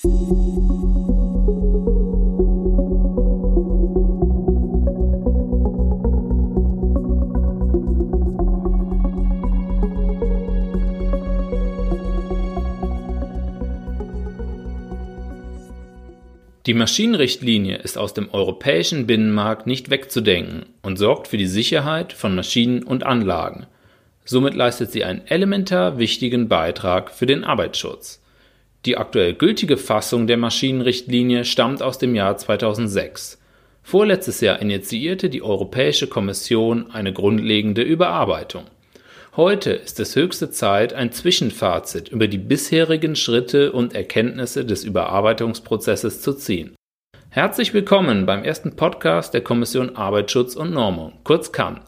Die Maschinenrichtlinie ist aus dem europäischen Binnenmarkt nicht wegzudenken und sorgt für die Sicherheit von Maschinen und Anlagen. Somit leistet sie einen elementar wichtigen Beitrag für den Arbeitsschutz. Die aktuell gültige Fassung der Maschinenrichtlinie stammt aus dem Jahr 2006. Vorletztes Jahr initiierte die Europäische Kommission eine grundlegende Überarbeitung Heute ist es höchste Zeit, ein Zwischenfazit über die bisherigen Schritte und Erkenntnisse des Überarbeitungsprozesses zu ziehen. Herzlich willkommen beim ersten Podcast der Kommission Arbeitsschutz und Normung, kurz KAN.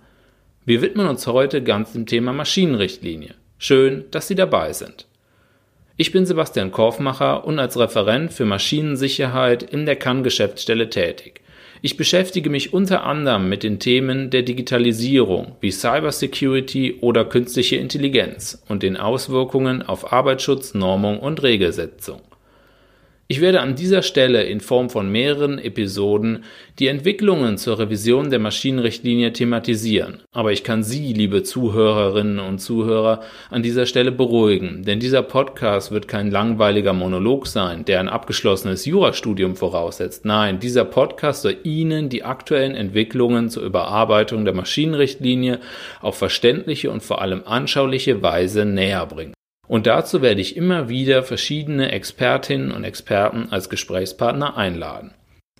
Wir widmen uns heute ganz dem Thema Maschinenrichtlinie. Schön, dass Sie dabei sind. Ich bin Sebastian Korfmacher und als Referent für Maschinensicherheit in der KAN-Geschäftsstelle tätig. Ich beschäftige mich unter anderem mit den Themen der Digitalisierung wie Cybersecurity oder künstliche Intelligenz und den Auswirkungen auf Arbeitsschutz, Normung und Regelsetzung. Ich werde an dieser Stelle in Form von mehreren Episoden die Entwicklungen zur Revision der Maschinenrichtlinie thematisieren, aber ich kann Sie, liebe Zuhörerinnen und Zuhörer, an dieser Stelle beruhigen, denn dieser Podcast wird kein langweiliger Monolog sein, der ein abgeschlossenes Jurastudium voraussetzt. Nein, dieser Podcast soll Ihnen die aktuellen Entwicklungen zur Überarbeitung der Maschinenrichtlinie auf verständliche und vor allem anschauliche Weise näher bringen. Und dazu werde ich immer wieder verschiedene Expertinnen und Experten als Gesprächspartner einladen.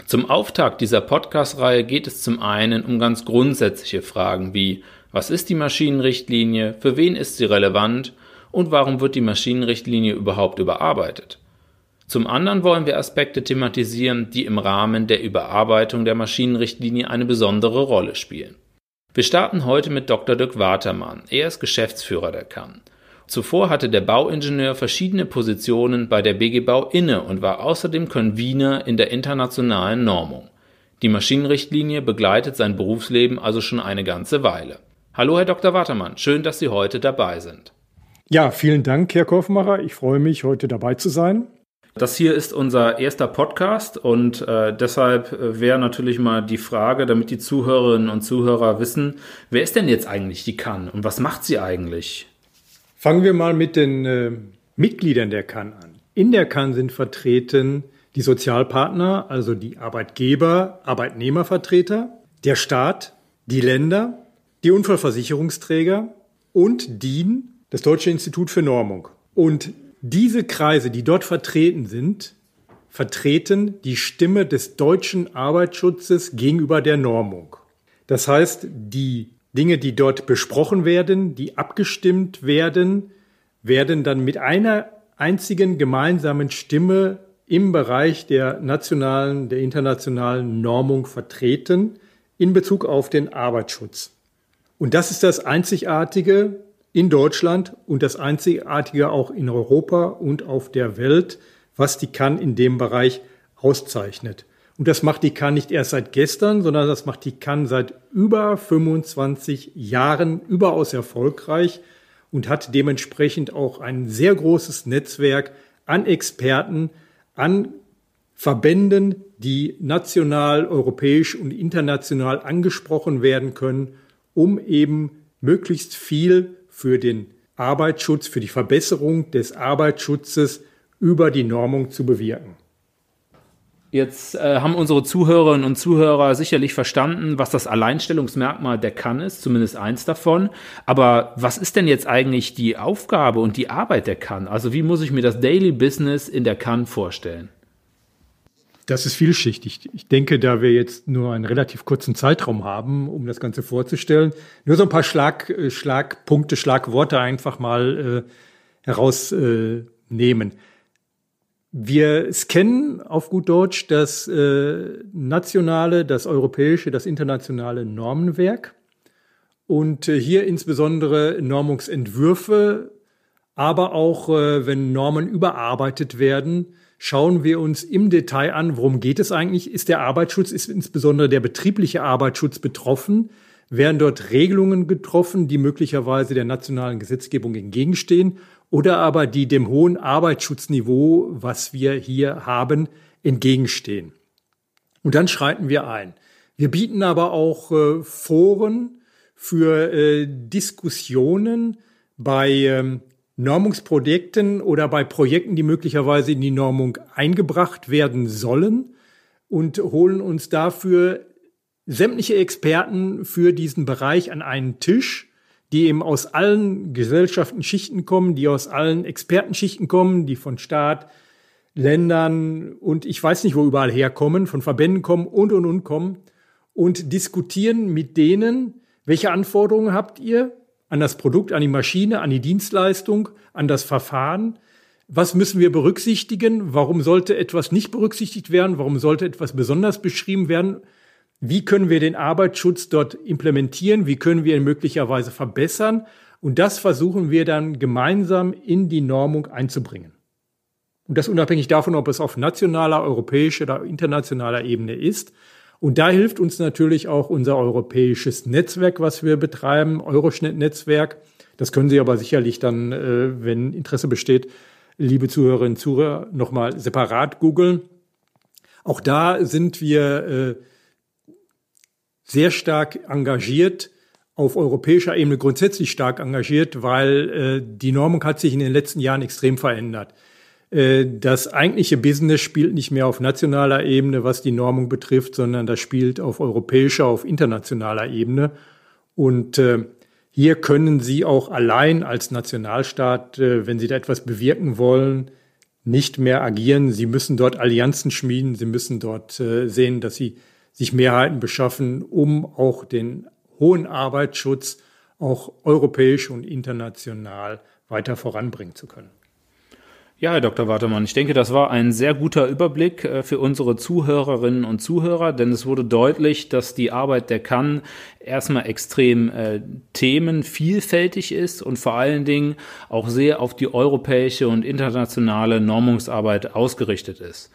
Zum Auftakt dieser Podcast-Reihe geht es zum einen um ganz grundsätzliche Fragen wie was ist die Maschinenrichtlinie, für wen ist sie relevant und warum wird die Maschinenrichtlinie überhaupt überarbeitet. Zum anderen wollen wir Aspekte thematisieren, die im Rahmen der Überarbeitung der Maschinenrichtlinie eine besondere Rolle spielen. Wir starten heute mit Dr. Dirk Watermann. Er ist Geschäftsführer der CAN. Zuvor hatte der Bauingenieur verschiedene Positionen bei der BG Bau inne und war außerdem Convener in der internationalen Normung. Die Maschinenrichtlinie begleitet sein Berufsleben also schon eine ganze Weile. Hallo, Herr Dr. Watermann, schön, dass Sie heute dabei sind. Ja, vielen Dank, Herr Kaufmacher. Ich freue mich, heute dabei zu sein. Das hier ist unser erster Podcast und äh, deshalb äh, wäre natürlich mal die Frage, damit die Zuhörerinnen und Zuhörer wissen, wer ist denn jetzt eigentlich die CAN und was macht sie eigentlich? Fangen wir mal mit den äh, Mitgliedern der CAN an. In der CAN sind vertreten die Sozialpartner, also die Arbeitgeber, Arbeitnehmervertreter, der Staat, die Länder, die Unfallversicherungsträger und DIN, das Deutsche Institut für Normung. Und diese Kreise, die dort vertreten sind, vertreten die Stimme des deutschen Arbeitsschutzes gegenüber der Normung. Das heißt, die Dinge, die dort besprochen werden, die abgestimmt werden, werden dann mit einer einzigen gemeinsamen Stimme im Bereich der nationalen, der internationalen Normung vertreten in Bezug auf den Arbeitsschutz. Und das ist das Einzigartige in Deutschland und das Einzigartige auch in Europa und auf der Welt, was die kann in dem Bereich auszeichnet. Und das macht die Cannes nicht erst seit gestern, sondern das macht die Cannes seit über 25 Jahren überaus erfolgreich und hat dementsprechend auch ein sehr großes Netzwerk an Experten, an Verbänden, die national, europäisch und international angesprochen werden können, um eben möglichst viel für den Arbeitsschutz, für die Verbesserung des Arbeitsschutzes über die Normung zu bewirken. Jetzt äh, haben unsere Zuhörerinnen und Zuhörer sicherlich verstanden, was das Alleinstellungsmerkmal der Kann ist, zumindest eins davon. Aber was ist denn jetzt eigentlich die Aufgabe und die Arbeit der Kann? Also wie muss ich mir das Daily Business in der Kann vorstellen? Das ist vielschichtig. Ich denke, da wir jetzt nur einen relativ kurzen Zeitraum haben, um das Ganze vorzustellen, nur so ein paar Schlag, äh, Schlagpunkte, Schlagworte einfach mal äh, herausnehmen. Äh, wir scannen auf gut Deutsch das äh, nationale, das europäische, das internationale Normenwerk und äh, hier insbesondere Normungsentwürfe, aber auch äh, wenn Normen überarbeitet werden, schauen wir uns im Detail an, worum geht es eigentlich? Ist der Arbeitsschutz, ist insbesondere der betriebliche Arbeitsschutz betroffen? Werden dort Regelungen getroffen, die möglicherweise der nationalen Gesetzgebung entgegenstehen? Oder aber die dem hohen Arbeitsschutzniveau, was wir hier haben, entgegenstehen. Und dann schreiten wir ein. Wir bieten aber auch äh, Foren für äh, Diskussionen bei ähm, Normungsprojekten oder bei Projekten, die möglicherweise in die Normung eingebracht werden sollen und holen uns dafür sämtliche Experten für diesen Bereich an einen Tisch, die eben aus allen Gesellschaften, Schichten kommen, die aus allen Expertenschichten kommen, die von Staat, Ländern und ich weiß nicht, wo überall herkommen, von Verbänden kommen und und und kommen und diskutieren mit denen, welche Anforderungen habt ihr an das Produkt, an die Maschine, an die Dienstleistung, an das Verfahren? Was müssen wir berücksichtigen? Warum sollte etwas nicht berücksichtigt werden? Warum sollte etwas besonders beschrieben werden? Wie können wir den Arbeitsschutz dort implementieren? Wie können wir ihn möglicherweise verbessern? Und das versuchen wir dann gemeinsam in die Normung einzubringen. Und das unabhängig davon, ob es auf nationaler, europäischer oder internationaler Ebene ist. Und da hilft uns natürlich auch unser europäisches Netzwerk, was wir betreiben, Euroschnitt-Netzwerk. Das können Sie aber sicherlich dann, äh, wenn Interesse besteht, liebe Zuhörerinnen und Zuhörer, nochmal separat googeln. Auch da sind wir äh, sehr stark engagiert, auf europäischer Ebene grundsätzlich stark engagiert, weil äh, die Normung hat sich in den letzten Jahren extrem verändert. Äh, das eigentliche Business spielt nicht mehr auf nationaler Ebene, was die Normung betrifft, sondern das spielt auf europäischer, auf internationaler Ebene. Und äh, hier können Sie auch allein als Nationalstaat, äh, wenn Sie da etwas bewirken wollen, nicht mehr agieren. Sie müssen dort Allianzen schmieden. Sie müssen dort sehen, dass Sie sich Mehrheiten beschaffen, um auch den hohen Arbeitsschutz auch europäisch und international weiter voranbringen zu können. Ja, Herr Dr. Wartemann, ich denke, das war ein sehr guter Überblick äh, für unsere Zuhörerinnen und Zuhörer, denn es wurde deutlich, dass die Arbeit der kann erstmal extrem äh, themenvielfältig ist und vor allen Dingen auch sehr auf die europäische und internationale Normungsarbeit ausgerichtet ist.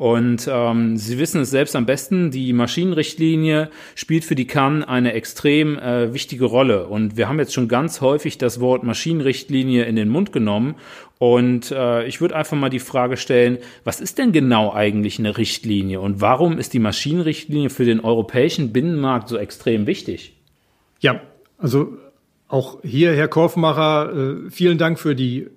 Und ähm, Sie wissen es selbst am besten, die Maschinenrichtlinie spielt für die CAN eine extrem äh, wichtige Rolle. Und wir haben jetzt schon ganz häufig das Wort Maschinenrichtlinie in den Mund genommen. Und äh, ich würde einfach mal die Frage stellen, was ist denn genau eigentlich eine Richtlinie und warum ist die Maschinenrichtlinie für den europäischen Binnenmarkt so extrem wichtig? Ja, also auch hier, Herr Korfmacher, äh, vielen Dank für die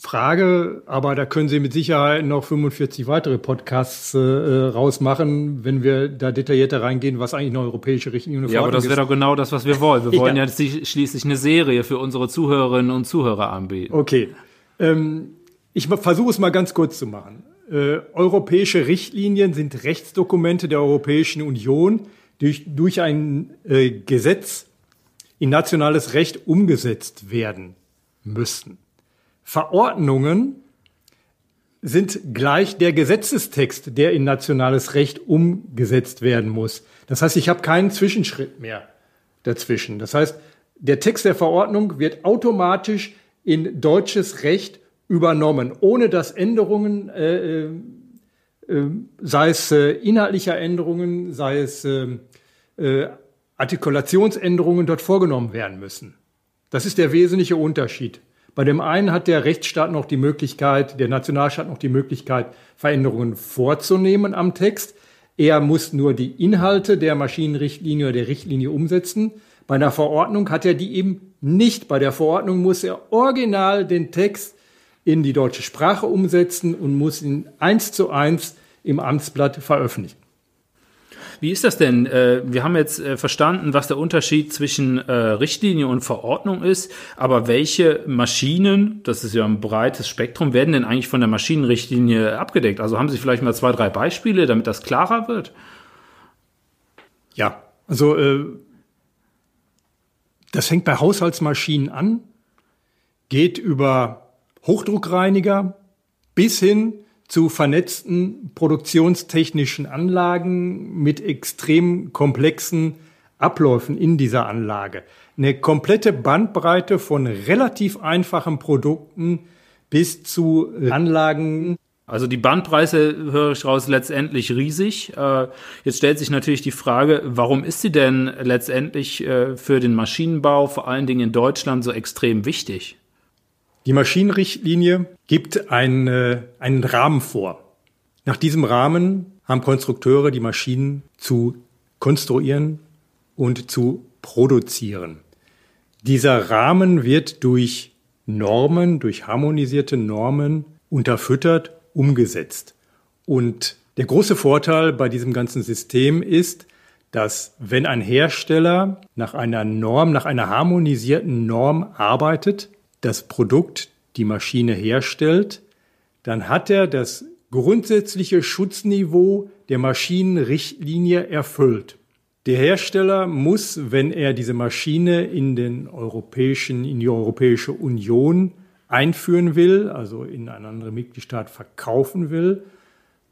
Frage, aber da können Sie mit Sicherheit noch 45 weitere Podcasts äh, rausmachen, wenn wir da detaillierter reingehen, was eigentlich eine europäische Richtlinie ist. Ja, aber das wäre doch genau das, was wir wollen. Wir wollen ja, ja schließlich eine Serie für unsere Zuhörerinnen und Zuhörer anbieten. Okay. Ähm, ich versuche es mal ganz kurz zu machen. Äh, europäische Richtlinien sind Rechtsdokumente der Europäischen Union, die durch, durch ein äh, Gesetz in nationales Recht umgesetzt werden müssen. Verordnungen sind gleich der Gesetzestext, der in nationales Recht umgesetzt werden muss. Das heißt, ich habe keinen Zwischenschritt mehr dazwischen. Das heißt, der Text der Verordnung wird automatisch in deutsches Recht übernommen, ohne dass Änderungen, äh, äh, äh sei es äh, inhaltlicher Änderungen, sei es äh, äh, Artikulationsänderungen dort vorgenommen werden müssen. Das ist der wesentliche Unterschied. Bei dem einen hat der Rechtsstaat noch die Möglichkeit, der Nationalstaat noch die Möglichkeit, Veränderungen vorzunehmen am Text. Er muss nur die Inhalte der Maschinenrichtlinie oder der Richtlinie umsetzen. Bei einer Verordnung hat er die eben nicht. Bei der Verordnung muss er original den Text in die deutsche Sprache umsetzen und muss ihn eins zu eins im Amtsblatt veröffentlichen. Wie ist das denn? Äh, wir haben jetzt äh, verstanden, was der Unterschied zwischen äh, Richtlinie und Verordnung ist, aber welche Maschinen, das ist ja ein breites Spektrum, werden denn eigentlich von der Maschinenrichtlinie abgedeckt? Also haben Sie vielleicht mal zwei, drei Beispiele, damit das klarer wird? Ja, also das fängt bei Haushaltsmaschinen an, geht über Hochdruckreiniger bis hin zu vernetzten produktionstechnischen Anlagen mit extrem komplexen Abläufen in dieser Anlage. Eine komplette Bandbreite von relativ einfachen Produkten bis zu Anlagen. Also die Bandbreite höre ich raus letztendlich riesig. Äh, jetzt stellt sich natürlich die Frage, warum ist sie denn letztendlich äh, für den Maschinenbau, vor allen Dingen in Deutschland, so extrem wichtig? Die Maschinenrichtlinie gibt ein, äh, einen Rahmen vor. Nach diesem Rahmen haben Konstrukteure die Maschinen zu konstruieren und zu produzieren. Dieser Rahmen wird durch Normen, durch harmonisierte Normen unterfüttert, umgesetzt. Und der große Vorteil bei diesem ganzen System ist, dass wenn ein Hersteller nach einer Norm, nach einer harmonisierten Norm arbeitet, das Produkt, die Maschine herstellt, dann hat er das grundsätzliche Schutzniveau der Maschinenrichtlinie erfüllt. Der Hersteller muss, wenn er diese Maschine in den europäischen, in die Europäische Union einführen will, also in einen anderen Mitgliedstaat verkaufen will,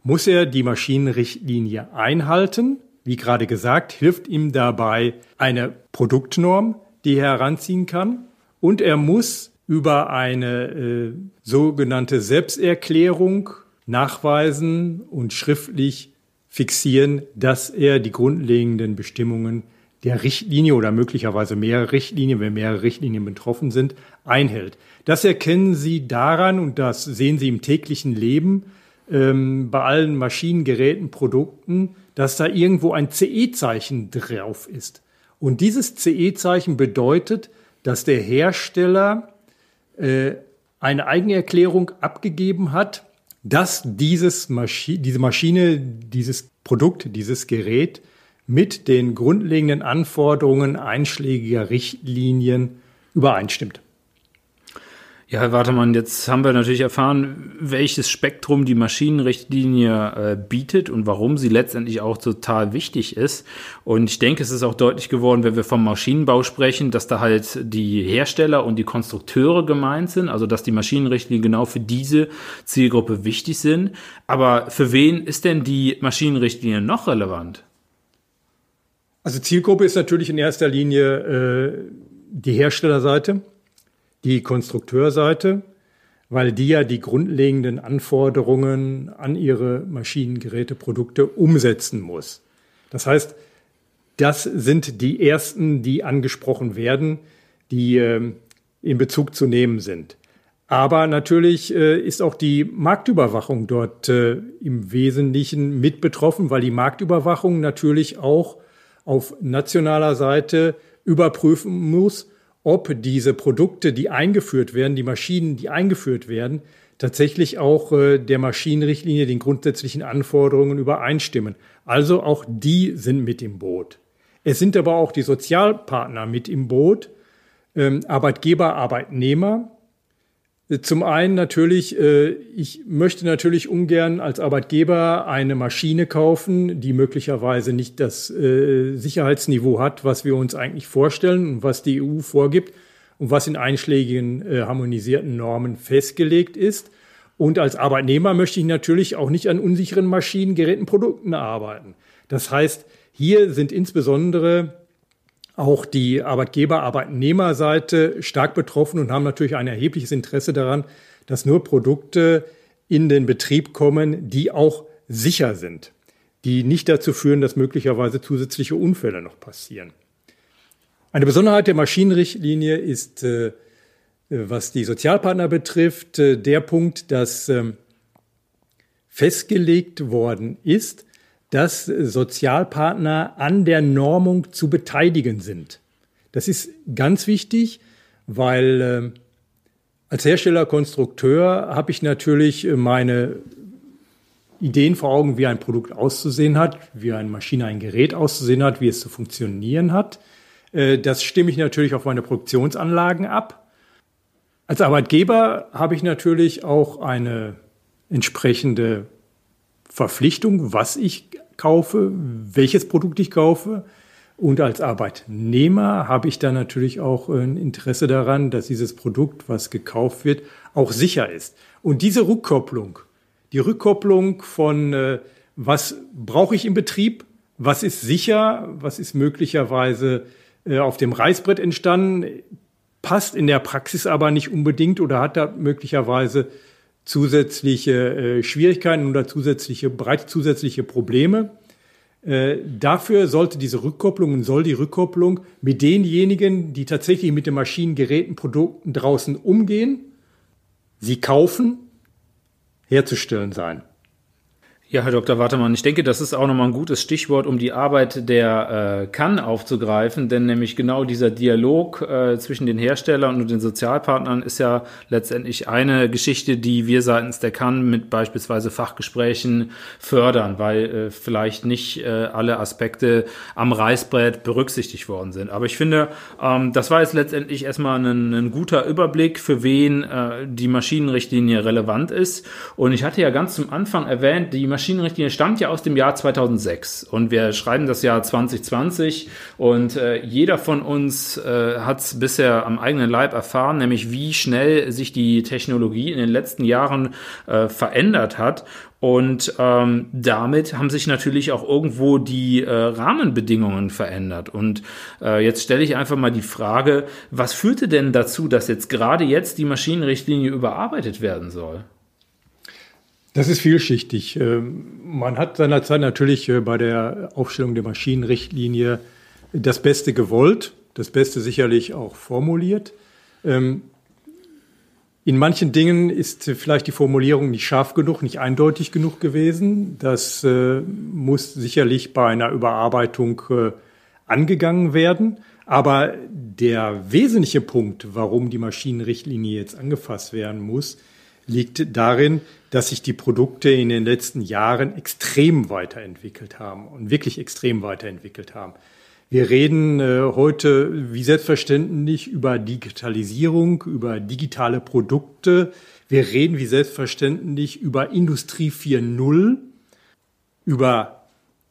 muss er die Maschinenrichtlinie einhalten. Wie gerade gesagt, hilft ihm dabei eine Produktnorm, die er heranziehen kann. Und er muss über eine äh, sogenannte Selbsterklärung nachweisen und schriftlich fixieren, dass er die grundlegenden Bestimmungen der Richtlinie oder möglicherweise mehrere Richtlinien, wenn mehrere Richtlinien betroffen sind, einhält. Das erkennen Sie daran und das sehen Sie im täglichen Leben ähm, bei allen Maschinen, Geräten, Produkten, dass da irgendwo ein CE-Zeichen drauf ist. Und dieses CE-Zeichen bedeutet, dass der Hersteller äh, eine Eigenerklärung abgegeben hat, dass dieses Maschi diese Maschine, dieses Produkt, dieses Gerät mit den grundlegenden Anforderungen einschlägiger Richtlinien übereinstimmt. Ja, Herr Wartemann, jetzt haben wir natürlich erfahren, welches Spektrum die Maschinenrichtlinie äh, bietet und warum sie letztendlich auch total wichtig ist. Und ich denke, es ist auch deutlich geworden, wenn wir vom Maschinenbau sprechen, dass da halt die Hersteller und die Konstrukteure gemeint sind, also dass die Maschinenrichtlinien genau für diese Zielgruppe wichtig sind. Aber für wen ist denn die Maschinenrichtlinie noch relevant? Also Zielgruppe ist natürlich in erster Linie äh, die Herstellerseite die Konstrukteurseite, weil die ja die grundlegenden Anforderungen an ihre Maschinengeräte, Produkte umsetzen muss. Das heißt, das sind die ersten, die angesprochen werden, die äh, in Bezug zu nehmen sind. Aber natürlich äh, ist auch die Marktüberwachung dort äh, im Wesentlichen mit betroffen, weil die Marktüberwachung natürlich auch auf nationaler Seite überprüfen muss, ob diese Produkte, die eingeführt werden, die Maschinen, die eingeführt werden, tatsächlich auch äh, der Maschinenrichtlinie, den grundsätzlichen Anforderungen übereinstimmen. Also auch die sind mit im Boot. Es sind aber auch die Sozialpartner mit im Boot, ähm, Arbeitgeber, Arbeitnehmer, zum einen natürlich, äh, ich möchte natürlich ungern als Arbeitgeber eine Maschine kaufen, die möglicherweise nicht das äh, Sicherheitsniveau hat, was wir uns eigentlich vorstellen und was die EU vorgibt und was in einschlägigen äh, harmonisierten Normen festgelegt ist. Und als Arbeitnehmer möchte ich natürlich auch nicht an unsicheren Maschinen, Geräten, Produkten arbeiten. Das heißt, hier sind insbesondere auch die Arbeitgeber-Arbeitnehmerseite stark betroffen und haben natürlich ein erhebliches Interesse daran, dass nur Produkte in den Betrieb kommen, die auch sicher sind, die nicht dazu führen, dass möglicherweise zusätzliche Unfälle noch passieren. Eine Besonderheit der Maschinenrichtlinie ist, äh, was die Sozialpartner betrifft, äh, der Punkt, dass ähm, festgelegt worden ist, dass Sozialpartner an der Normung zu beteiligen sind. Das ist ganz wichtig, weil äh, als Hersteller, Konstrukteur habe ich natürlich äh, meine Ideen vor Augen, wie ein Produkt auszusehen hat, wie eine Maschine, ein Gerät auszusehen hat, wie es zu funktionieren hat. Äh, das stimme ich natürlich auf meine Produktionsanlagen ab. Als Arbeitgeber habe ich natürlich auch eine entsprechende Verpflichtung, was ich kaufe, welches Produkt ich kaufe. Und als Arbeitnehmer habe ich dann natürlich auch ein Interesse daran, dass dieses Produkt, was gekauft wird, auch sicher ist. Und diese Rückkopplung, die Rückkopplung von, äh, was brauche ich im Betrieb, was ist sicher, was ist möglicherweise äh, auf dem Reißbrett entstanden, passt in der Praxis aber nicht unbedingt oder hat da möglicherweise zusätzliche äh, Schwierigkeiten oder zusätzliche, bereits zusätzliche Probleme. Äh, dafür sollte diese Rückkopplung und soll die Rückkopplung mit denjenigen, die tatsächlich mit den Maschinen, Geräten, Produkten draußen umgehen, sie kaufen, herzustellen sein. Ja, Herr Dr. Wartemann, ich denke, das ist auch nochmal ein gutes Stichwort, um die Arbeit der äh, kann aufzugreifen, denn nämlich genau dieser Dialog äh, zwischen den Herstellern und den Sozialpartnern ist ja letztendlich eine Geschichte, die wir seitens der kann mit beispielsweise Fachgesprächen fördern, weil äh, vielleicht nicht äh, alle Aspekte am Reißbrett berücksichtigt worden sind. Aber ich finde, ähm, das war jetzt letztendlich erstmal ein, ein guter Überblick, für wen äh, die Maschinenrichtlinie relevant ist. Und ich hatte ja ganz zum Anfang erwähnt, die Maschinenrichtlinie stammt ja aus dem Jahr 2006 und wir schreiben das Jahr 2020 und äh, jeder von uns äh, hat es bisher am eigenen Leib erfahren, nämlich wie schnell sich die Technologie in den letzten Jahren äh, verändert hat und ähm, damit haben sich natürlich auch irgendwo die äh, Rahmenbedingungen verändert. Und äh, jetzt stelle ich einfach mal die Frage, was führte denn dazu, dass jetzt gerade jetzt die Maschinenrichtlinie überarbeitet werden soll? Das ist vielschichtig. Ähm, man hat seinerzeit natürlich äh, bei der Aufstellung der Maschinenrichtlinie das Beste gewollt, das Beste sicherlich auch formuliert. Ähm, in manchen Dingen ist vielleicht die Formulierung nicht scharf genug, nicht eindeutig genug gewesen. Das äh, muss sicherlich bei einer Überarbeitung äh, angegangen werden. Aber der wesentliche Punkt, warum die Maschinenrichtlinie jetzt angefasst werden muss, liegt darin, dass sich die Produkte in den letzten Jahren extrem weiterentwickelt haben und wirklich extrem weiterentwickelt haben. Wir reden äh, heute wie selbstverständlich über Digitalisierung, über digitale Produkte. Wir reden wie selbstverständlich über Industrie 4.0, über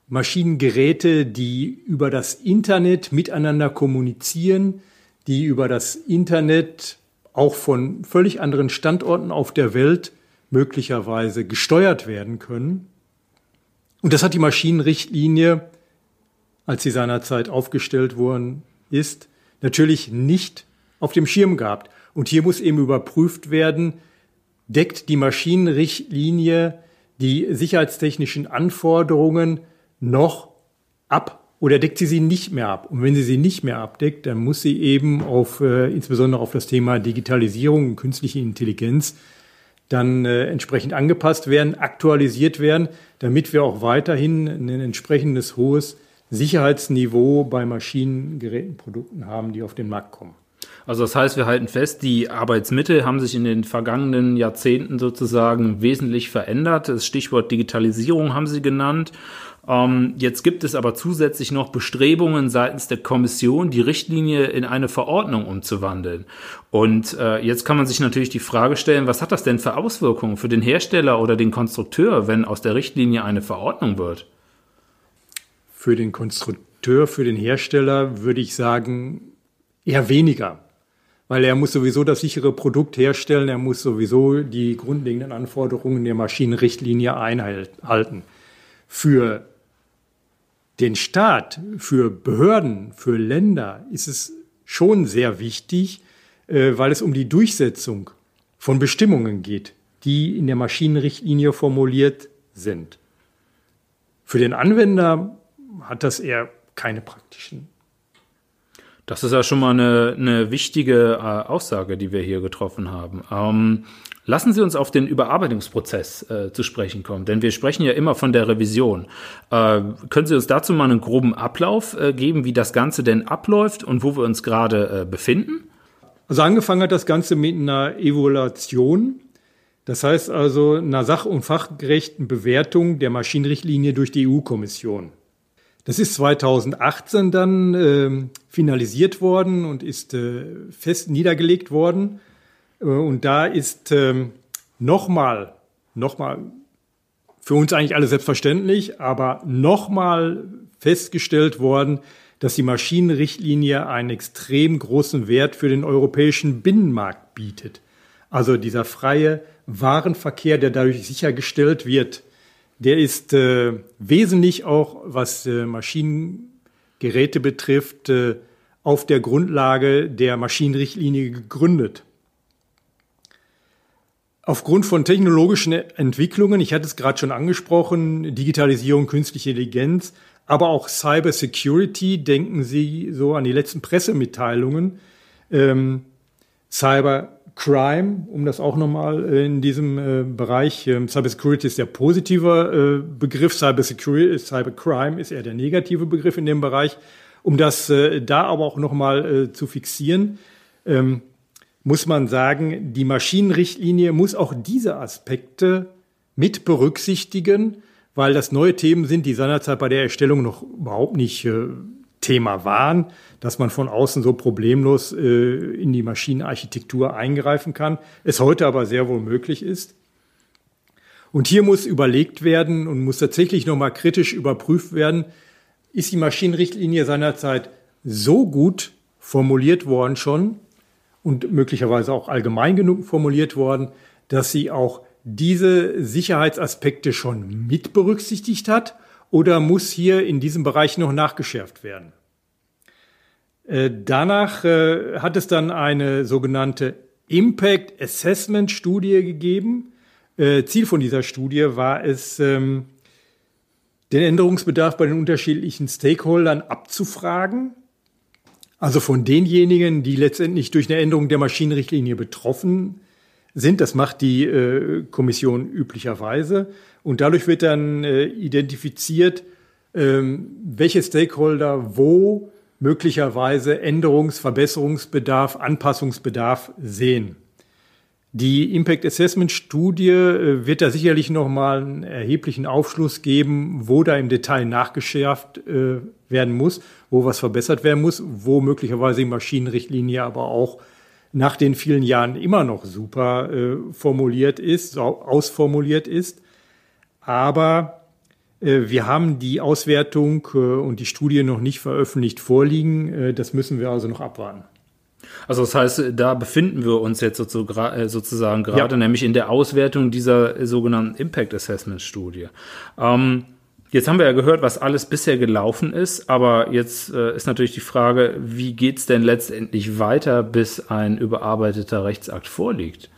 Maschinengeräte, die über das Internet miteinander kommunizieren, die über das Internet auch von völlig anderen Standorten auf der Welt möglicherweise gesteuert werden können. Und das hat die Maschinenrichtlinie, als sie seinerzeit aufgestellt worden ist, natürlich nicht auf dem Schirm gehabt. Und hier muss eben überprüft werden, deckt die Maschinenrichtlinie die sicherheitstechnischen Anforderungen noch ab oder deckt sie sie nicht mehr ab? Und wenn sie sie nicht mehr abdeckt, dann muss sie eben auf, äh, insbesondere auf das Thema Digitalisierung und künstliche Intelligenz dann äh, entsprechend angepasst werden, aktualisiert werden, damit wir auch weiterhin ein entsprechendes hohes Sicherheitsniveau bei Maschinengerätenprodukten haben, die auf den Markt kommen. Also das heißt, wir halten fest, die Arbeitsmittel haben sich in den vergangenen Jahrzehnten sozusagen wesentlich verändert. Das Stichwort Digitalisierung haben Sie genannt. Ähm, jetzt gibt es aber zusätzlich noch Bestrebungen seitens der Kommission, die Richtlinie in eine Verordnung umzuwandeln. Und äh, jetzt kann man sich natürlich die Frage stellen, was hat das denn für Auswirkungen für den Hersteller oder den Konstrukteur, wenn aus der Richtlinie eine Verordnung wird? Für den Konstrukteur, für den Hersteller würde ich sagen, eher weniger. Weil er muss sowieso das sichere Produkt herstellen, er muss sowieso die grundlegenden Anforderungen der Maschinenrichtlinie einhalten. Für den Staat, für Behörden, für Länder ist es schon sehr wichtig, äh, weil es um die Durchsetzung von Bestimmungen geht, die in der Maschinenrichtlinie formuliert sind. Für den Anwender hat das eher keine praktischen das ist ja schon mal eine, eine wichtige äh, Aussage, die wir hier getroffen haben. Ähm, lassen Sie uns auf den Überarbeitungsprozess äh, zu sprechen kommen, denn wir sprechen ja immer von der Revision. Äh, können Sie uns dazu mal einen groben Ablauf äh, geben, wie das Ganze denn abläuft und wo wir uns gerade äh, befinden? Also angefangen hat das Ganze mit einer Evaluation. Das heißt also einer sach- und fachgerechten Bewertung der Maschinenrichtlinie durch die EU-Kommission. Das ist 2018 dann äh, finalisiert worden und ist äh, fest niedergelegt worden. Äh, und da ist ähm, nochmal, nochmal, für uns eigentlich alles selbstverständlich, aber nochmal festgestellt worden, dass die Maschinenrichtlinie einen extrem großen Wert für den europäischen Binnenmarkt bietet. Also dieser freie Warenverkehr, der dadurch sichergestellt wird, der ist äh, wesentlich auch, was äh, Maschinengeräte betrifft, äh, auf der Grundlage der Maschinenrichtlinie gegründet. Aufgrund von technologischen Entwicklungen, ich hatte es gerade schon angesprochen, Digitalisierung, künstliche Intelligenz, aber auch Cyber Security, denken Sie so an die letzten Pressemitteilungen, ähm, Cyber Crime, um das auch nochmal in diesem äh, Bereich, äh, Cybersecurity ist der positive äh, Begriff, Cybersecurity, Cybercrime ist eher der negative Begriff in dem Bereich. Um das äh, da aber auch nochmal äh, zu fixieren, ähm, muss man sagen, die Maschinenrichtlinie muss auch diese Aspekte mit berücksichtigen, weil das neue Themen sind, die seinerzeit bei der Erstellung noch überhaupt nicht äh, Thema waren, dass man von außen so problemlos äh, in die Maschinenarchitektur eingreifen kann, es heute aber sehr wohl möglich ist. Und hier muss überlegt werden und muss tatsächlich nochmal kritisch überprüft werden, ist die Maschinenrichtlinie seinerzeit so gut formuliert worden schon und möglicherweise auch allgemein genug formuliert worden, dass sie auch diese Sicherheitsaspekte schon mit berücksichtigt hat oder muss hier in diesem Bereich noch nachgeschärft werden? Äh, danach äh, hat es dann eine sogenannte Impact Assessment Studie gegeben. Äh, Ziel von dieser Studie war es, ähm, den Änderungsbedarf bei den unterschiedlichen Stakeholdern abzufragen. Also von denjenigen, die letztendlich durch eine Änderung der Maschinenrichtlinie betroffen sind. Das macht die äh, Kommission üblicherweise. Und dadurch wird dann äh, identifiziert, ähm, welche Stakeholder wo möglicherweise Änderungs-, Verbesserungsbedarf, Anpassungsbedarf sehen. Die Impact Assessment Studie äh, wird da sicherlich nochmal einen erheblichen Aufschluss geben, wo da im Detail nachgeschärft äh, werden muss, wo was verbessert werden muss, wo möglicherweise die Maschinenrichtlinie aber auch nach den vielen Jahren immer noch super äh, formuliert ist, ausformuliert ist. Aber äh, wir haben die Auswertung äh, und die Studie noch nicht veröffentlicht vorliegen. Äh, das müssen wir also noch abwarten. Also das heißt, da befinden wir uns jetzt sozusagen gerade, ja. nämlich in der Auswertung dieser sogenannten Impact Assessment Studie. Ähm, Jetzt haben wir ja gehört, was alles bisher gelaufen ist, aber jetzt äh, ist natürlich die Frage, wie geht's denn letztendlich weiter, bis ein überarbeiteter Rechtsakt vorliegt?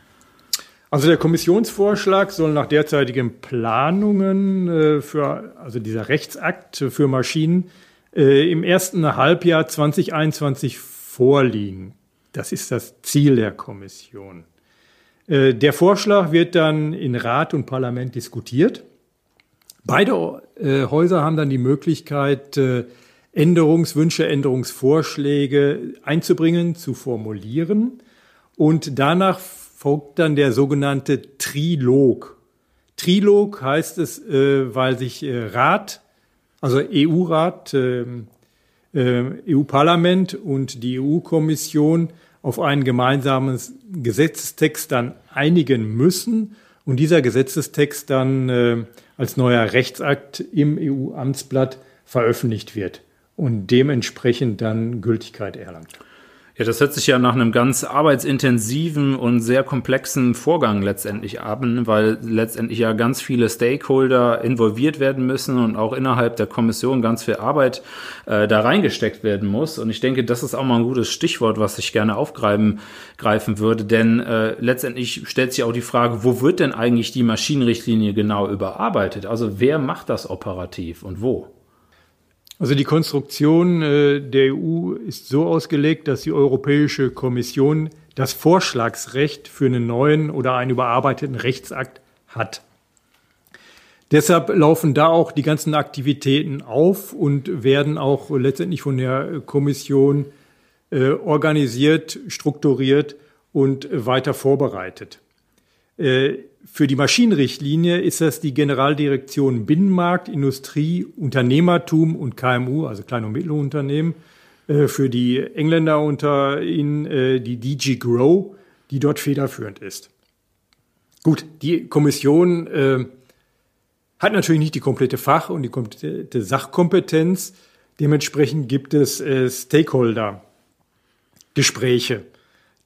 Also der Kommissionsvorschlag soll nach derzeitigen Planungen äh, für, also dieser Rechtsakt für Maschinen äh, im ersten Halbjahr 2021 vorliegen. Das ist das Ziel der Kommission. Äh, der Vorschlag wird dann in Rat und Parlament diskutiert. Beide äh, Häuser haben dann die Möglichkeit, äh, Änderungswünsche, Änderungsvorschläge einzubringen, zu formulieren. Und danach folgt dann der sogenannte Trilog. Trilog heißt es, äh, weil sich äh, Rat, also EU-Rat, ähm, äh, EU-Parlament und die EU-Kommission auf einen gemeinsamen Gesetzestext dann einigen müssen und dieser Gesetzestext dann äh, als neuer Rechtsakt im EU-Amtsblatt veröffentlicht wird und dementsprechend dann Gültigkeit erlangt. Ja, das hört sich ja nach einem ganz arbeitsintensiven und sehr komplexen Vorgang letztendlich an, weil letztendlich ja ganz viele Stakeholder involviert werden müssen und auch innerhalb der Kommission ganz viel Arbeit äh, da reingesteckt werden muss. Und ich denke, das ist auch mal ein gutes Stichwort, was ich gerne aufgreifen greifen würde, denn äh, letztendlich stellt sich auch die Frage, wo wird denn eigentlich die Maschinenrichtlinie genau überarbeitet? Also wer macht das operativ und wo? Also die Konstruktion äh, der EU ist so ausgelegt, dass die Europäische Kommission das Vorschlagsrecht für einen neuen oder einen überarbeiteten Rechtsakt hat. Deshalb laufen da auch die ganzen Aktivitäten auf und werden auch letztendlich von der Kommission äh, organisiert, strukturiert und weiter vorbereitet. Äh, für die Maschinenrichtlinie ist das die Generaldirektion Binnenmarkt, Industrie, Unternehmertum und KMU, also kleine und mittlere Unternehmen. Äh, für die Engländer unter ihnen äh, die DG Grow, die dort federführend ist. Gut, die Kommission äh, hat natürlich nicht die komplette Fach- und die komplette Sachkompetenz. Dementsprechend gibt es Stakeholder-Gespräche.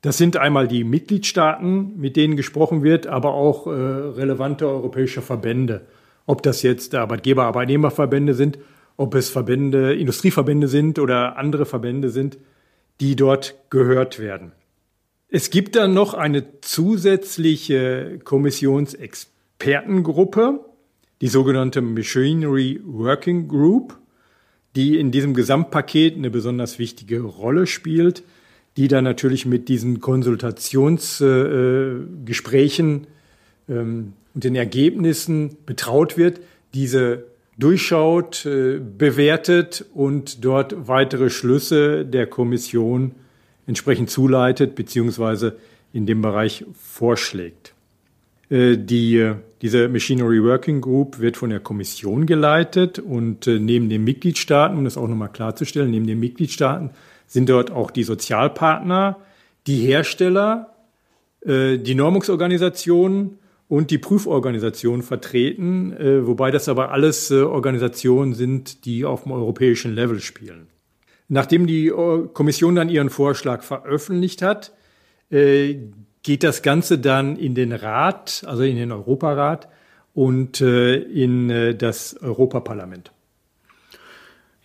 Das sind einmal die Mitgliedstaaten, mit denen gesprochen wird, aber auch äh, relevante europäische Verbände. Ob das jetzt Arbeitgeber, Arbeitnehmerverbände sind, ob es Verbände, Industrieverbände sind oder andere Verbände sind, die dort gehört werden. Es gibt dann noch eine zusätzliche Kommissionsexpertengruppe, die sogenannte Machinery Working Group, die in diesem Gesamtpaket eine besonders wichtige Rolle spielt die dann natürlich mit diesen Konsultationsgesprächen äh, ähm, und den Ergebnissen betraut wird, diese durchschaut, äh, bewertet und dort weitere Schlüsse der Kommission entsprechend zuleitet beziehungsweise in dem Bereich vorschlägt. Äh, die, diese Machinery Working Group wird von der Kommission geleitet und äh, neben den Mitgliedstaaten, um das auch nochmal klarzustellen, neben den Mitgliedstaaten sind dort auch die Sozialpartner, die Hersteller, die Normungsorganisationen und die Prüforganisationen vertreten, äh, wobei das aber alles äh, Organisationen sind, die auf dem europäischen Level spielen. Nachdem die äh, Kommission dann ihren Vorschlag veröffentlicht hat, äh, geht das Ganze dann in den Rat, also in den Europarat und äh, in äh, das Europaparlament.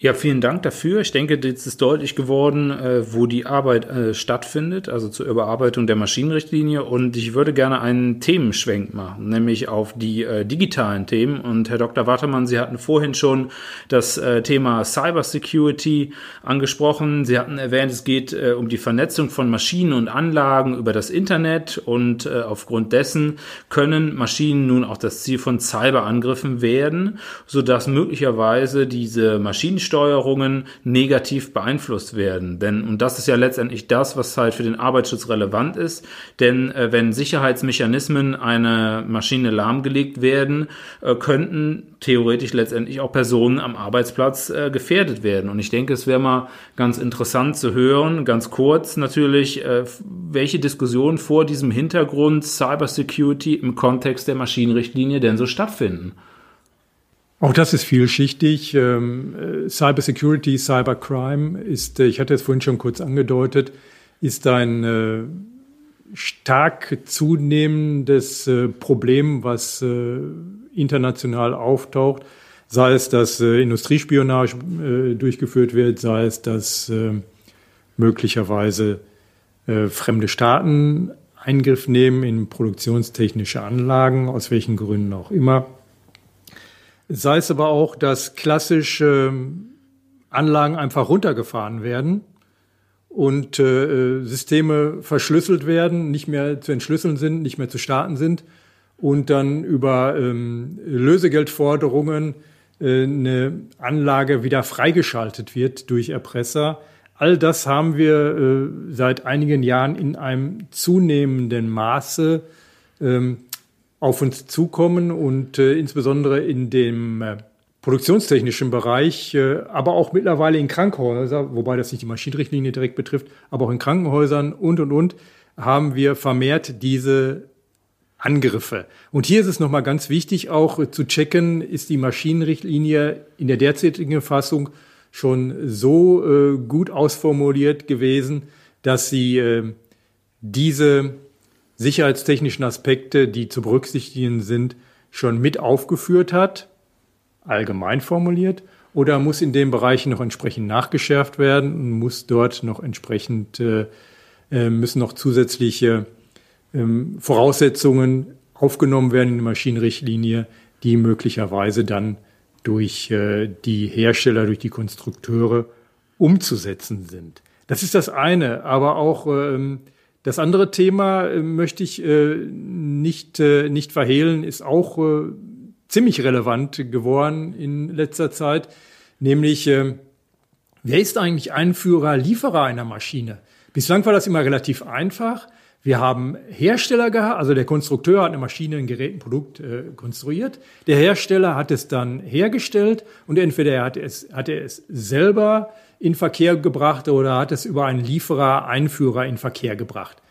Ja, vielen Dank dafür. Ich denke, jetzt ist deutlich geworden, äh, wo die Arbeit äh, stattfindet, also zur Überarbeitung der Maschinenrichtlinie. Und ich würde gerne einen Themenschwenk machen, nämlich auf die äh, digitalen Themen. Und Herr Dr. Watermann, Sie hatten vorhin schon das äh, Thema Cybersecurity angesprochen. Sie hatten erwähnt, es geht äh, um die Vernetzung von Maschinen und Anlagen über das Internet. Und äh, aufgrund dessen können Maschinen nun auch das Ziel von Cyberangriffen werden, sodass möglicherweise diese Maschinen Steuerungen negativ beeinflusst werden. Denn, und das ist ja letztendlich das, was halt für den Arbeitsschutz relevant ist, denn äh, wenn Sicherheitsmechanismen einer Maschine lahmgelegt werden, äh, könnten theoretisch letztendlich auch Personen am Arbeitsplatz äh, gefährdet werden. Und ich denke, es wäre mal ganz interessant zu hören, ganz kurz natürlich, äh, welche Diskussionen vor diesem Hintergrund Cybersecurity im Kontext der Maschinenrichtlinie denn so stattfinden. Auch das ist vielschichtig. Ähm, äh, Cybersecurity, Cybercrime ist, äh, ich hatte es vorhin schon kurz angedeutet, ist ein äh, stark zunehmendes Problem, was international auftaucht. Sei es, dass Industriespionage durchgeführt wird, sei es, dass möglicherweise fremde Staaten Eingriff nehmen in produktionstechnische Anlagen, aus welchen Gründen auch immer. Sei es aber auch, dass klassische Anlagen einfach runtergefahren werden und äh, Systeme verschlüsselt werden, nicht mehr zu entschlüsseln sind, nicht mehr zu starten sind und dann über ähm, Lösegeldforderungen äh, eine Anlage wieder freigeschaltet wird durch Erpresser. All das haben wir äh, seit einigen Jahren in einem zunehmenden Maße ähm, auf uns zukommen und äh, insbesondere in dem äh, produktionstechnischen Bereich, äh, aber auch mittlerweile in Krankenhäusern, wobei das nicht die Maschinenrichtlinie direkt betrifft, aber auch in Krankenhäusern und und und haben wir vermehrt diese Angriffe. Und hier ist es nochmal ganz wichtig auch zu checken, ist die Maschinenrichtlinie in der derzeitigen Fassung schon so äh, gut ausformuliert gewesen, dass sie äh, diese sicherheitstechnischen Aspekte, die zu berücksichtigen sind, schon mit aufgeführt hat, allgemein formuliert, oder muss in dem Bereich noch entsprechend nachgeschärft werden und muss dort noch entsprechend, äh, äh müssen noch zusätzliche ähm, Voraussetzungen aufgenommen werden in die Maschinenrichtlinie, die möglicherweise dann durch äh, die Hersteller, durch die Konstrukteure umzusetzen sind. Das ist das eine, aber auch ähm, das andere Thema äh, möchte ich äh, nicht, äh, nicht verhehlen, ist auch äh, ziemlich relevant geworden in letzter Zeit, nämlich äh, wer ist eigentlich Einführer, Lieferer einer Maschine? Bislang war das immer relativ einfach. Wir haben Hersteller gehabt, also der Konstrukteur hat eine Maschine, ein Gerät, ein Produkt äh, konstruiert. Der Hersteller hat es dann hergestellt und entweder er hat es, hat er es selber in Verkehr gebracht oder hat es über einen Lieferer, Einführer in Verkehr gebracht.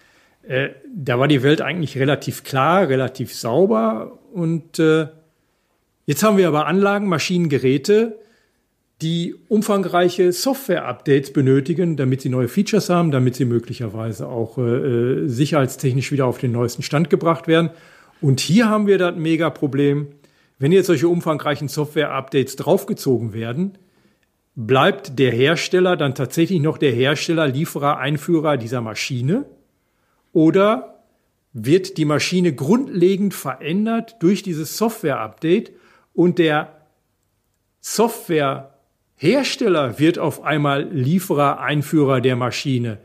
Äh, da war die Welt eigentlich relativ klar, relativ sauber und äh, jetzt haben wir aber Anlagen, Maschinen, Geräte, die umfangreiche Software-Updates benötigen, damit sie neue Features haben, damit sie möglicherweise auch äh, äh sicherheitstechnisch wieder auf den neuesten Stand gebracht werden. Und hier haben wir das Mega-Problem, wenn jetzt solche umfangreichen Software-Updates draufgezogen werden, bleibt der Hersteller dann tatsächlich noch der Hersteller, Lieferer, Einführer dieser Maschine? Oder wird die Maschine grundlegend verändert durch dieses Software-Update und der Softwarehersteller wird auf einmal Lieferer, Einführer der Maschine?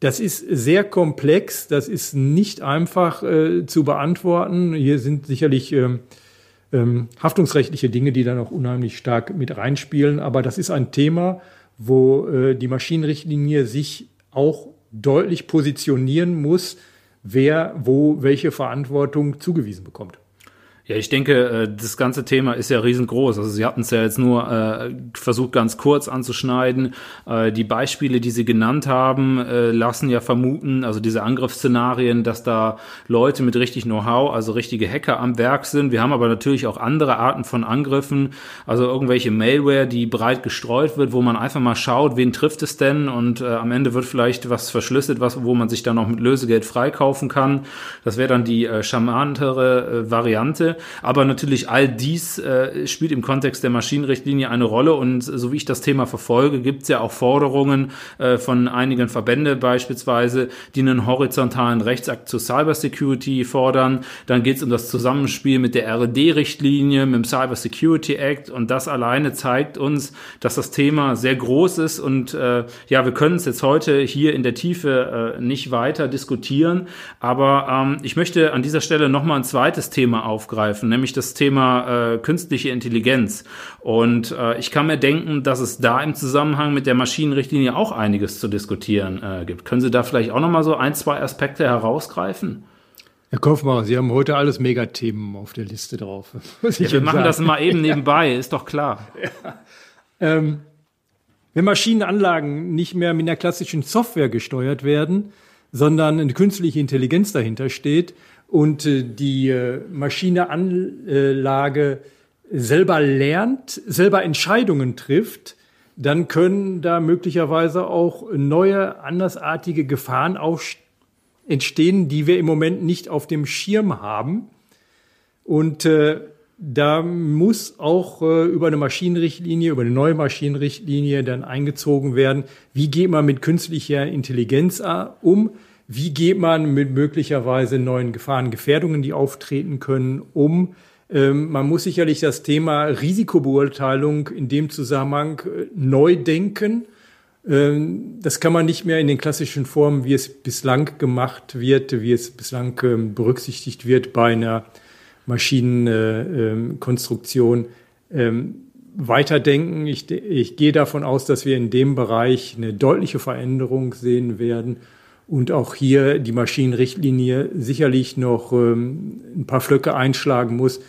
Das ist sehr komplex, das ist nicht einfach äh, zu beantworten. Hier sind sicherlich ähm, ähm, haftungsrechtliche Dinge, die da noch unheimlich stark mit reinspielen, aber das ist ein Thema, wo äh, die Maschinenrichtlinie sich auch deutlich positionieren muss, wer wo welche Verantwortung zugewiesen bekommt. Ja, ich denke, äh, das ganze Thema ist ja riesengroß. Also Sie hatten es ja jetzt nur äh, versucht, ganz kurz anzuschneiden. Äh, die Beispiele, die Sie genannt haben, äh, lassen ja vermuten, also diese Angriffsszenarien, dass da Leute mit richtig Know-how, also richtige Hacker am Werk sind. Wir haben aber natürlich auch andere Arten von Angriffen, also irgendwelche Malware, die breit gestreut wird, wo man einfach mal schaut, wen trifft es denn und äh, am Ende wird vielleicht was verschlüsselt, was, wo man sich dann auch mit Lösegeld freikaufen kann. Das wäre dann die äh, charmantere äh, Aber natürlich all dies äh, spielt im Kontext der Maschinenrichtlinie eine Rolle. Und so wie ich das Thema verfolge, gibt es ja auch Forderungen äh, von einigen Verbände beispielsweise, die einen horizontalen Rechtsakt zur Cybersecurity fordern. Dann geht es um das Zusammenspiel mit der RD-Richtlinie, mit dem Cybersecurity Act. Und das alleine zeigt uns, dass das Thema sehr groß ist. Und äh, ja, wir können es jetzt heute hier in der Tiefe äh, nicht weiter diskutieren. Aber ähm, ich möchte an dieser Stelle nochmal ein zweites Thema aufgreifen aufgreifen, nämlich das Thema äh, künstliche Intelligenz. Und äh, ich kann mir denken, dass es da im Zusammenhang mit der Maschinenrichtlinie auch einiges zu diskutieren äh, gibt. Können Sie da vielleicht auch noch mal so ein, zwei Aspekte herausgreifen? Herr Kopfmacher, Sie haben heute alles Megathemen auf der Liste drauf. Ja, wir machen sagen. das mal eben nebenbei, ist doch klar. Ja. Ähm, wenn Maschinenanlagen nicht mehr mit einer klassischen Software gesteuert werden, sondern eine künstliche Intelligenz dahinter steht und äh, die äh, Maschineanlage selber lernt, selber Entscheidungen trifft, dann können da möglicherweise auch neue, andersartige Gefahren entstehen, die wir im Moment nicht auf dem Schirm haben. Und äh, da muss auch äh, über eine Maschinenrichtlinie, über eine neue Maschinenrichtlinie dann eingezogen werden, wie geht man mit künstlicher Intelligenz äh, um, wie geht man mit möglicherweise neuen Gefahren, Gefährdungen, die auftreten können, um? Ähm, man muss sicherlich das Thema Risikobeurteilung in dem Zusammenhang äh, neu denken. Ähm, das kann man nicht mehr in den klassischen Formen, wie es bislang gemacht wird, wie es bislang ähm, berücksichtigt wird bei einer Maschinenkonstruktion weiterdenken. Ich, ich gehe davon aus, dass wir in dem Bereich eine deutliche Veränderung sehen werden und auch hier die Maschinenrichtlinie sicherlich noch ähm, ein paar Flöcke einschlagen muss,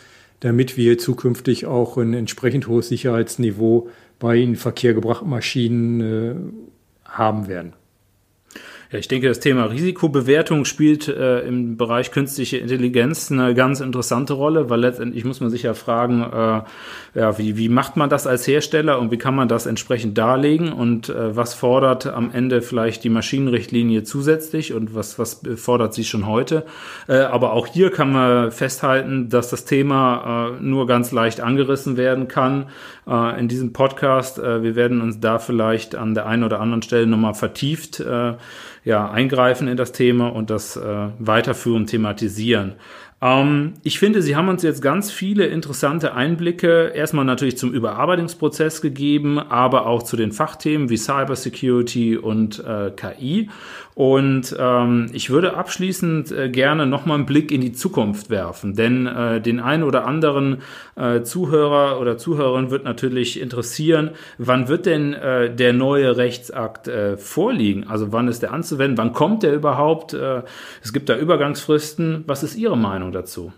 damit wir zukünftig auch ein entsprechend hohes Sicherheitsniveau bei in Verkehr gebrachten Maschinen äh, haben werden. Ich denke, das Thema Risikobewertung spielt äh, im Bereich künstliche Intelligenz eine ganz interessante Rolle, weil letztendlich muss man sich ja fragen, äh, ja, wie, wie macht man das als Hersteller und wie kann man das entsprechend darlegen und äh, was fordert am Ende vielleicht die Maschinenrichtlinie zusätzlich und was, was fordert sie schon heute. Äh, aber auch hier kann man festhalten, dass das Thema äh, nur ganz leicht angerissen werden kann äh, in diesem Podcast. Wir werden uns da vielleicht an der einen oder anderen Stelle nochmal vertieft ja, eingreifen in das Thema und das äh, weiterführen, thematisieren. Ähm, ich finde, Sie haben uns jetzt ganz viele interessante Einblicke, erstmal natürlich zum Überarbeitungsprozess gegeben, aber auch zu den Fachthemen wie Cybersecurity und äh, KI. Und ähm, ich würde abschließend äh, gerne nochmal einen Blick in die Zukunft werfen, denn äh, den einen oder anderen äh, Zuhörer oder Zuhörerin wird natürlich interessieren, wann wird denn äh, der neue Rechtsakt äh, vorliegen? Also wann ist der anzuwenden? Wann kommt der überhaupt? Äh, es gibt da Übergangsfristen. Was ist Ihre Meinung dazu?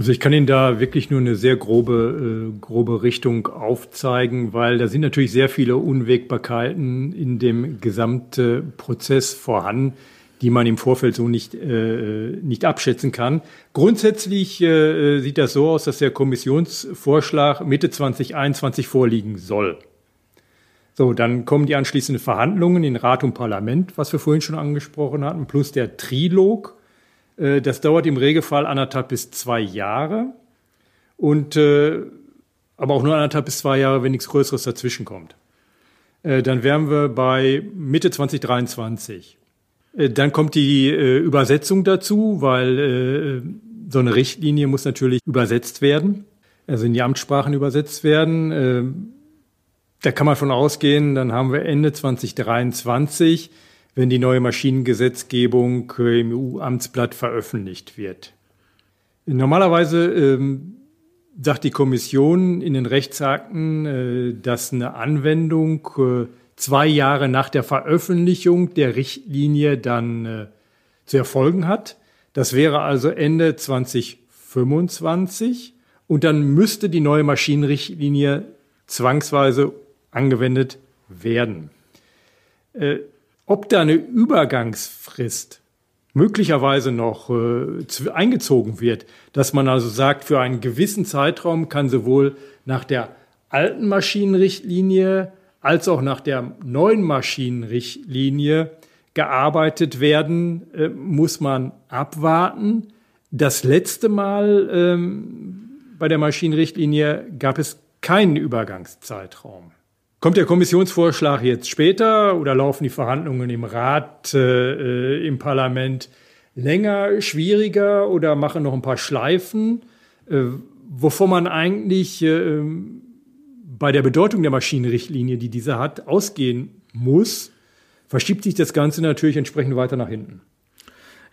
Also ich kann Ihnen da wirklich nur eine sehr grobe, äh, grobe Richtung aufzeigen, weil da sind natürlich sehr viele Unwägbarkeiten in dem gesamten Prozess vorhanden, die man im Vorfeld so nicht, äh, nicht abschätzen kann. Grundsätzlich äh, sieht das so aus, dass der Kommissionsvorschlag Mitte 2021 vorliegen soll. So, dann kommen die anschließenden Verhandlungen in Rat und Parlament, was wir vorhin schon angesprochen hatten, plus der Trilog äh, das dauert im Regelfall anderthalb bis zwei Jahre. Und äh, aber auch nur anderthalb bis zwei Jahre, wenn nichts Größeres dazwischen kommt. Äh, dann wären wir bei Mitte 2023. Äh, dann kommt die äh, Übersetzung dazu, weil äh, so eine Richtlinie muss natürlich übersetzt werden, also in die Amtssprachen übersetzt werden. Äh, da kann man von ausgehen, dann haben wir Ende 2023 wenn die neue Maschinengesetzgebung im EU-Amtsblatt veröffentlicht wird. Normalerweise ähm, sagt die Kommission in den Rechtsakten, äh, dass eine Anwendung äh, zwei Jahre nach der Veröffentlichung der Richtlinie dann äh, zu erfolgen hat. Das wäre also Ende 2025 und dann müsste die neue Maschinenrichtlinie zwangsweise angewendet werden. Ob da eine Übergangsfrist möglicherweise noch äh, eingezogen wird, dass man also sagt, für einen gewissen Zeitraum kann sowohl nach der alten Maschinenrichtlinie als auch nach der neuen Maschinenrichtlinie gearbeitet werden, äh, muss man abwarten. Das letzte Mal ähm, bei der Maschinenrichtlinie gab es keinen Übergangszeitraum. Kommt der Kommissionsvorschlag jetzt später oder laufen die Verhandlungen im Rat, äh, äh, im Parlament länger, schwieriger oder machen noch ein paar Schleifen, äh, wovon man eigentlich äh, bei der Bedeutung der Maschinenrichtlinie, die diese hat, ausgehen muss, verschiebt sich das Ganze natürlich entsprechend weiter nach hinten.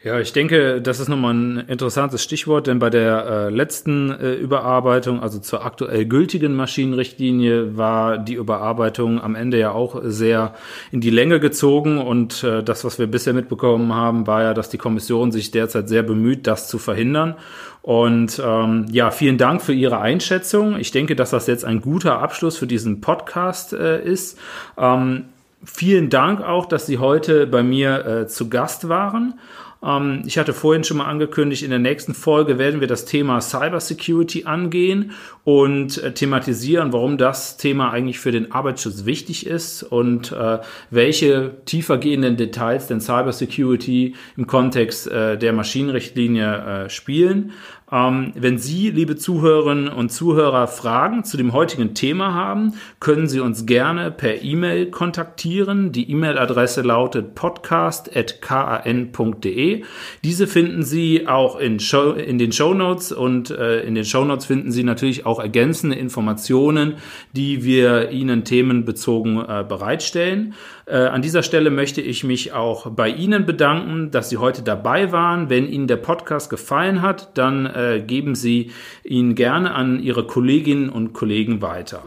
Ja, ich denke, das ist nochmal ein interessantes Stichwort, denn bei der äh, letzten äh, Überarbeitung, also zur aktuell gültigen Maschinenrichtlinie, war die Überarbeitung am Ende ja auch sehr in die Länge gezogen und äh, das, was wir bisher mitbekommen haben, war ja, dass die Kommission sich derzeit sehr bemüht, das zu verhindern. Und ähm, ja, vielen Dank für Ihre Einschätzung. Ich denke, dass das jetzt ein guter Abschluss für diesen Podcast äh, ist. Ähm, vielen Dank auch, dass Sie heute bei mir äh, zu Gast waren. Ähm, ich hatte vorhin schon mal angekündigt, in der nächsten Folge werden wir das Thema Cybersecurity angehen und äh, thematisieren, warum das Thema eigentlich für den Arbeitsschutz wichtig ist und äh, welche tiefergehenden Details denn Cybersecurity im Kontext äh, der Maschinenrichtlinie äh, spielen. Ähm, wenn Sie, liebe Zuhörerinnen und Zuhörer, Fragen zu dem heutigen Thema haben, können Sie uns gerne per E-Mail kontaktieren. Die E-Mail-Adresse lautet podcast.kan.de. Diese finden Sie auch in, Show, in den Show Notes und äh, in den Show Notes finden Sie natürlich auch ergänzende Informationen, die wir Ihnen themenbezogen äh, bereitstellen. Äh, an dieser Stelle möchte ich mich auch bei Ihnen bedanken, dass Sie heute dabei waren. Wenn Ihnen der Podcast gefallen hat, dann äh, geben Sie ihn gerne an Ihre Kolleginnen und Kollegen weiter.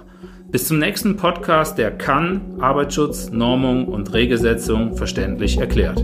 Bis zum nächsten Podcast, der kann Arbeitsschutz, Normung und Regelsetzung verständlich erklärt.